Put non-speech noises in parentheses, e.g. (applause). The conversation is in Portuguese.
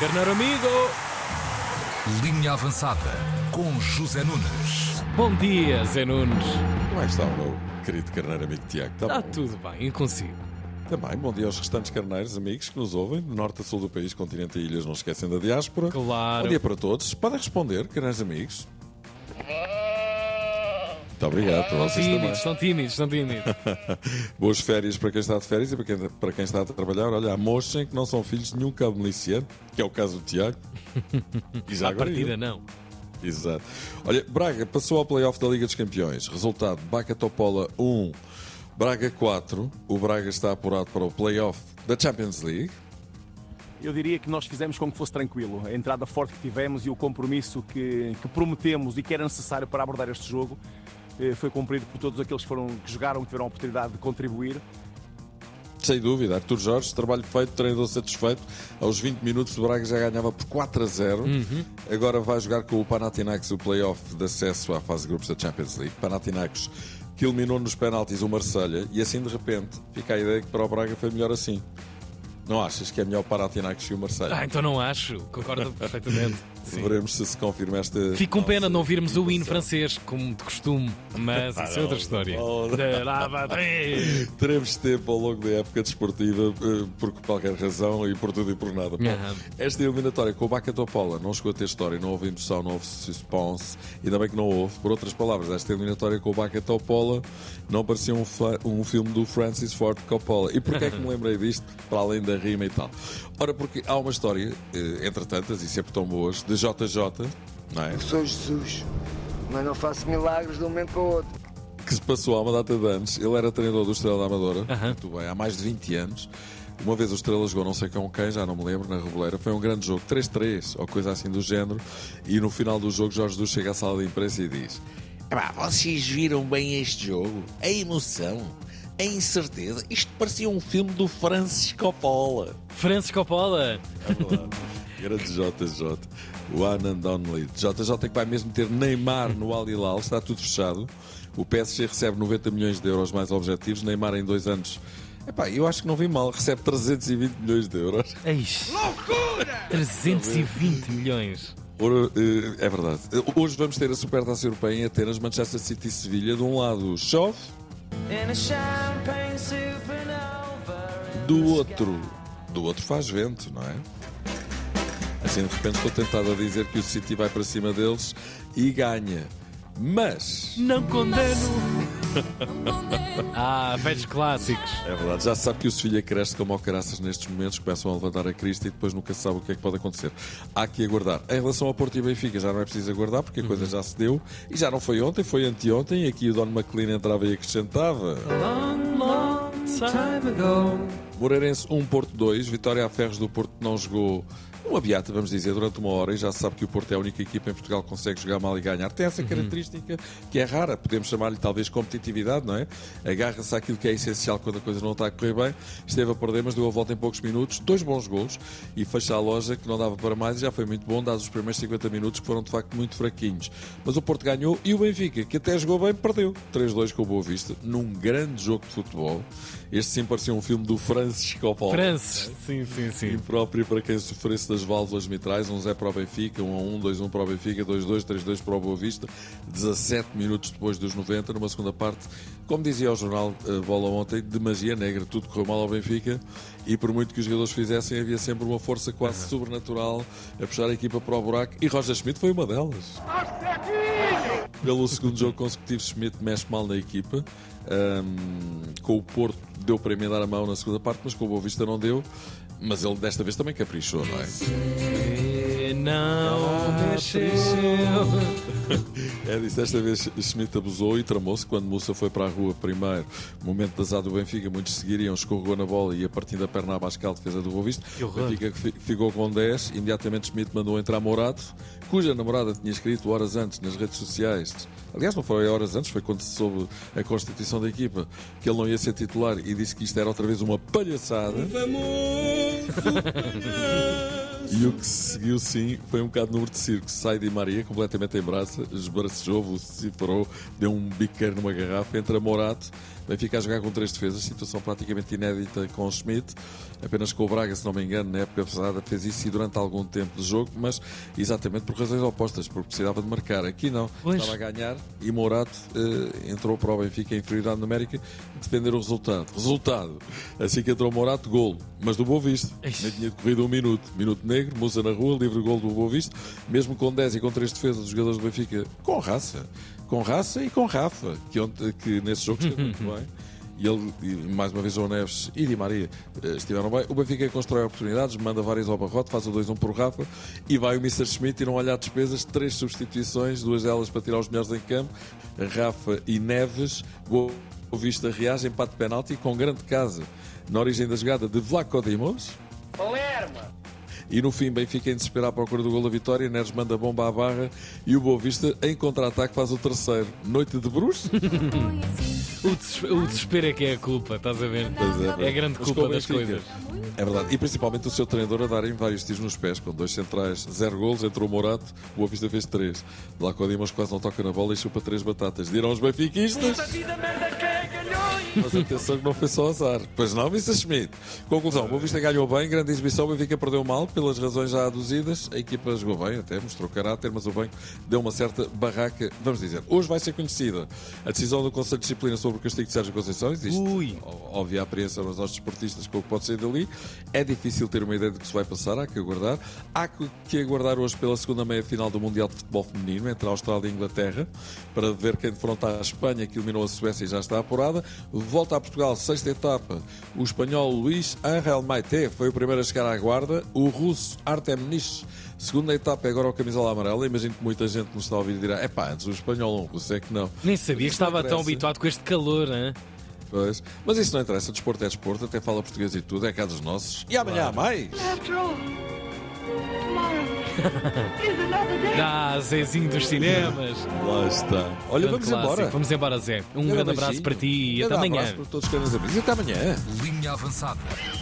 Carneiro amigo! Linha avançada com José Nunes. Bom dia, Zé Nunes. Como é que está o meu querido carneiro amigo Tiago? Está Está bom? tudo bem, e consigo. Também, bom dia aos restantes carneiros amigos que nos ouvem, do norte a sul do país, continente e ilhas, não esquecem da diáspora. Claro. Bom dia para todos. Podem responder, carneiros amigos. Muito obrigado para vocês também. Tímidos, estão tímidos, estão tímidos. (laughs) Boas férias para quem está de férias e para quem, para quem está a trabalhar. Olha, há moços que não são filhos de nenhum cabo miliciano, que é o caso do Tiago. (laughs) E já À agora partida, eu. não. Exato. Olha, Braga passou ao playoff da Liga dos Campeões. Resultado: Baca Topola 1, Braga 4. O Braga está apurado para o playoff da Champions League. Eu diria que nós fizemos com que fosse tranquilo. A entrada forte que tivemos e o compromisso que, que prometemos e que era necessário para abordar este jogo foi cumprido por todos aqueles que, foram, que jogaram, que tiveram a oportunidade de contribuir. Sem dúvida, Artur Jorge, trabalho feito, treinador satisfeito. Aos 20 minutos o Braga já ganhava por 4 a 0. Agora vai jogar com o Panathinaikos o playoff de acesso à fase de grupos da Champions League. Panathinaikos que eliminou nos penaltis o Marselha e assim de repente fica a ideia que para o Braga foi melhor assim. Não achas que é melhor o Panathinaikos que o Marselha? Ah, então não acho. Concordo (laughs) perfeitamente. Sim. Veremos se se confirma esta. Fico com pena nossa não ouvirmos o hino francês, como de costume, mas isso é outra história. não. De. Teremos tempo ao longo da época desportiva, eh, por qualquer razão e por tudo e por nada. Aham. Esta eliminatória com o Baca Topola não chegou a ter história, não houve emoção, não houve suspense, ainda bem que não houve. Por outras palavras, esta eliminatória com o Baca Topola não parecia um, um filme do Francis Ford Coppola. E porquê é que me (laughs) lembrei disto, para além da rima e tal? Ora, porque há uma história, eh, entre tantas, e sempre tão boas, de JJ, não é? Sou Jesus, mas não faço milagres de um momento para o outro. que se passou há uma data de anos. Ele era treinador do Estrela da Amadora, Aham. muito bem, há mais de 20 anos. Uma vez o Estrela jogou não sei com quem, já não me lembro, na Reboleira. Foi um grande jogo, 3-3, ou coisa assim do género. E no final do jogo, Jorge Jesus chega à sala de imprensa e diz: Epá, vocês viram bem este jogo? A emoção, a incerteza. Isto parecia um filme do Francis Coppola. Francis Coppola. É verdade. Grande JJ. O Anand Only. JJ que vai mesmo ter Neymar no Al Hilal, está tudo fechado. O PSG recebe 90 milhões de euros mais objetivos. Neymar em dois anos. Epá, eu acho que não vi mal. Recebe 320 milhões de euros. Eish. Loucura! 320 milhões. Eh, é verdade. Hoje vamos ter a Supertaça Europeia em Atenas, Manchester City e Sevilha. De um lado chove, do outro, do outro faz vento, não é? Assim de repente estou tentado a dizer que o City vai para cima deles e ganha. Mas Não condeno. ah, velhos clássicos. é verdade, já se sabe que o Sevilha cresce como ao caraças nestes momentos, começam a levantar a crista e depois nunca se sabe o que é que pode acontecer. Há que aguardar. Em relação ao Porto e Benfica, já não é preciso aguardar porque a coisa já se deu e já não foi ontem, foi anteontem. E aqui o Don McLean entrava e acrescentava. Long, long time ago. Moreirense 1, Porto 2. Vitória a Ferros do Porto que não jogou uma beata, vamos dizer, durante uma hora. E já se sabe que o Porto é a única equipa em Portugal que consegue jogar mal e ganhar. Tem essa característica que é rara. Podemos chamar-lhe talvez competitividade, não é? Agarra-se àquilo que é essencial quando a coisa não está a correr bem. Esteve a perder, mas deu a volta em poucos minutos. Dois bons gols e fecha a loja que não dava para mais e já foi muito bom, dados os primeiros 50 minutos que foram de facto muito fraquinhos. Mas o Porto ganhou e o Benfica, que até jogou bem, perdeu. 3-2 com o Boa Vista, num grande jogo de futebol. Este sim parecia um filme do Francis Coppola. Francis. Sim, sim, sim. Impróprio para quem sofresse das válvulas mitrais, um 0 para o Benfica, 1 a 1, 2 a 1 para o Benfica, 2 a 2, 3 a 2 para o Boa Vista, 17 minutos depois dos 90, numa segunda parte, como dizia o jornal a Bola ontem, de magia negra, tudo correu mal ao Benfica e por muito que os jogadores fizessem, havia sempre uma força quase sobrenatural a puxar a equipa para o buraco e Roger Schmidt foi uma delas. Pelo segundo jogo consecutivo, Schmidt mexe mal na equipa. Ahm, com o Porto deu para emendar a mão na segunda parte, mas com o Boa Vista não deu. Mas ele desta vez também caprichou, não é? Não mexeu. É disso, desta vez Schmidt abusou e tramou-se quando Mussa foi para a rua primeiro. Momento de azar do Benfica, muitos seguiriam, escorregou na bola e a partir da perna abaixo a defesa do Boa Vista. Que horror. Benfica fi- ficou com 10, imediatamente Schmidt mandou entrar Morato, cuja namorada tinha escrito horas antes nas redes sociais. Aliás, não foi horas antes, foi quando se soube a constituição da equipa que ele não ia ser titular e disse que isto era outra vez uma palhaçada. E o que se seguiu, sim, foi um bocado número de circo. Sai de Maria, completamente em braça, esbaracejou, vociferou, deu um biqueiro numa garrafa, entra Morato, Benfica a jogar com três defesas, situação praticamente inédita com o Schmidt, apenas com o Braga, se não me engano, na época passada fez isso e durante algum tempo de jogo, mas exatamente por razões opostas, porque precisava de marcar. Aqui não, Pois. estava a ganhar e Morato eh, entrou para o Benfica em inferioridade numérica defender o resultado. Resultado, assim que entrou Morato, golo, mas do Boa Vista. Ixi. Nem tinha decorrido um minuto. Minuto negro, Musa na rua, livre golo do Boa Vista, mesmo com 10 e com 3 defesas dos jogadores do Benfica, com raça. Com raça e com Rafa, que, que nesse jogo esteve muito (laughs) bem. E ele, e mais uma vez, João Neves e Di Maria eh, estiveram bem. O Benfica constrói oportunidades, manda várias ao barrote, faz o 2-1 por Rafa e vai o Mr. Schmidt e não olhar despesas. Três substituições, duas delas para tirar os melhores em campo. Rafa e Neves. Boa Vista reage, empate de penalti com grande casa na origem da jogada de Vlaco Dimos. E no fim, Benfica em desespero à procura do gol da vitória. Neres manda bomba à barra e o Boa Vista, em contra-ataque, faz o terceiro. Noite de Bruce? (laughs) O, des- o desespero é que é a culpa, estás a ver? Pois é, É a grande culpa das coisas. É verdade. E principalmente o seu treinador a darem vários tiros nos pés, com dois centrais, zero golos, entrou o Morato, o Boa Vista fez três. Lá com o Dimas quase não toca na bola e chupa três batatas. Dirão os benfiquistas. Mas atenção que não foi só azar. Pois não, Mr. Schmidt. Conclusão, o Boa Vista ganhou bem, grande exibição, o Benfica perdeu mal, pelas razões já aduzidas. A equipa jogou bem, até mostrou caráter, mas o banco deu uma certa barraca. Vamos dizer, hoje vai ser conhecida a decisão do Conselho de Disciplina sobre o castigo de Sérgio Conceição. Existe Ui. óbvia apreensão nos nossos desportistas com o que pode sair dali. É difícil ter uma ideia do que se vai passar, há que aguardar. Há que que aguardar hoje pela segunda meia-final do Mundial de Futebol Feminino entre a Austrália e a Inglaterra para ver quem defronta a Espanha, que eliminou a Suécia e já está apurada. Volta a Portugal, sexta etapa. O espanhol Luís Ángel Maite foi o primeiro a chegar à guarda. O russo Artem Nish. Segunda etapa é agora o camisola amarela. Imagino que muita gente nos está a ouvir e dirá: é pá, antes o espanhol ou o russo é que não. Nem sabia que estava tão habituado com este calor, hein? Pois. Mas isso não interessa, desporto é desporto, até fala português e tudo, é cá dos nossos. E amanhã há mais! Ah, Zezinho dos cinemas. Lá está. Olha, Grande vamos clássico. embora. Vamos embora, Zé. Um Grande grande abraço para ti e até amanhã. abraço para todos os caros amigos. E até amanhã. Linha avançada. Na Tina 3.